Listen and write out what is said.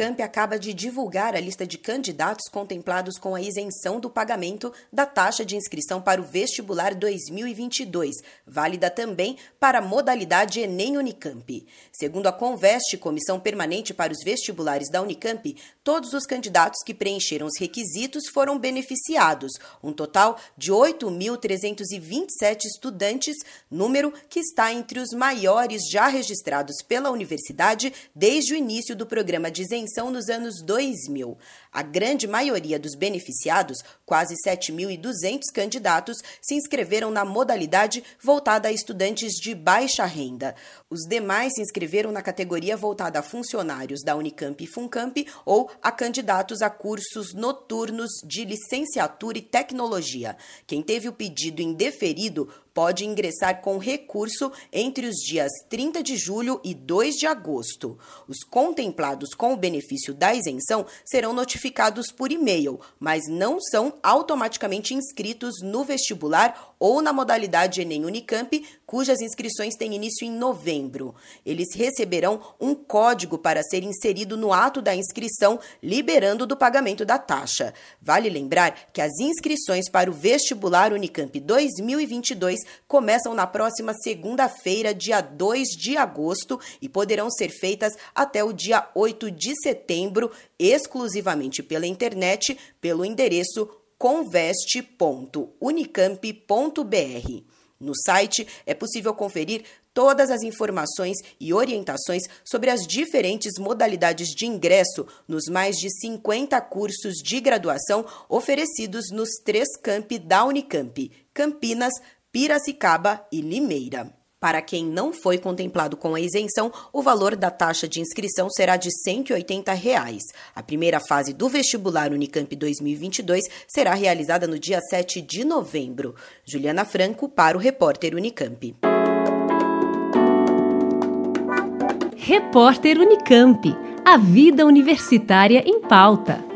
Unicamp acaba de divulgar a lista de candidatos contemplados com a isenção do pagamento da taxa de inscrição para o vestibular 2022, válida também para a modalidade Enem Unicamp. Segundo a Conveste, Comissão Permanente para os Vestibulares da Unicamp, todos os candidatos que preencheram os requisitos foram beneficiados, um total de 8.327 estudantes, número que está entre os maiores já registrados pela universidade desde o início do programa de isenção nos anos 2000. A grande maioria dos beneficiados, quase 7.200 candidatos, se inscreveram na modalidade voltada a estudantes de baixa renda. Os demais se inscreveram na categoria voltada a funcionários da Unicamp e Funcamp ou a candidatos a cursos noturnos de licenciatura e tecnologia. Quem teve o pedido indeferido pode ingressar com recurso entre os dias 30 de julho e 2 de agosto. Os contemplados com o benefício da isenção serão notificados por e-mail, mas não são automaticamente inscritos no vestibular ou na modalidade Enem Unicamp, cujas inscrições têm início em novembro. Eles receberão um código para ser inserido no ato da inscrição, liberando do pagamento da taxa. Vale lembrar que as inscrições para o vestibular Unicamp 2022 começam na próxima segunda-feira, dia 2 de agosto, e poderão ser feitas até o dia 8 de setembro, exclusivamente pela internet, pelo endereço conveste.unicamp.br. No site é possível conferir todas as informações e orientações sobre as diferentes modalidades de ingresso nos mais de 50 cursos de graduação oferecidos nos três campi da Unicamp: Campinas, Piracicaba e Limeira. Para quem não foi contemplado com a isenção, o valor da taxa de inscrição será de 180 reais. A primeira fase do vestibular Unicamp 2022 será realizada no dia 7 de novembro. Juliana Franco para o repórter Unicamp. Repórter Unicamp. A vida universitária em pauta.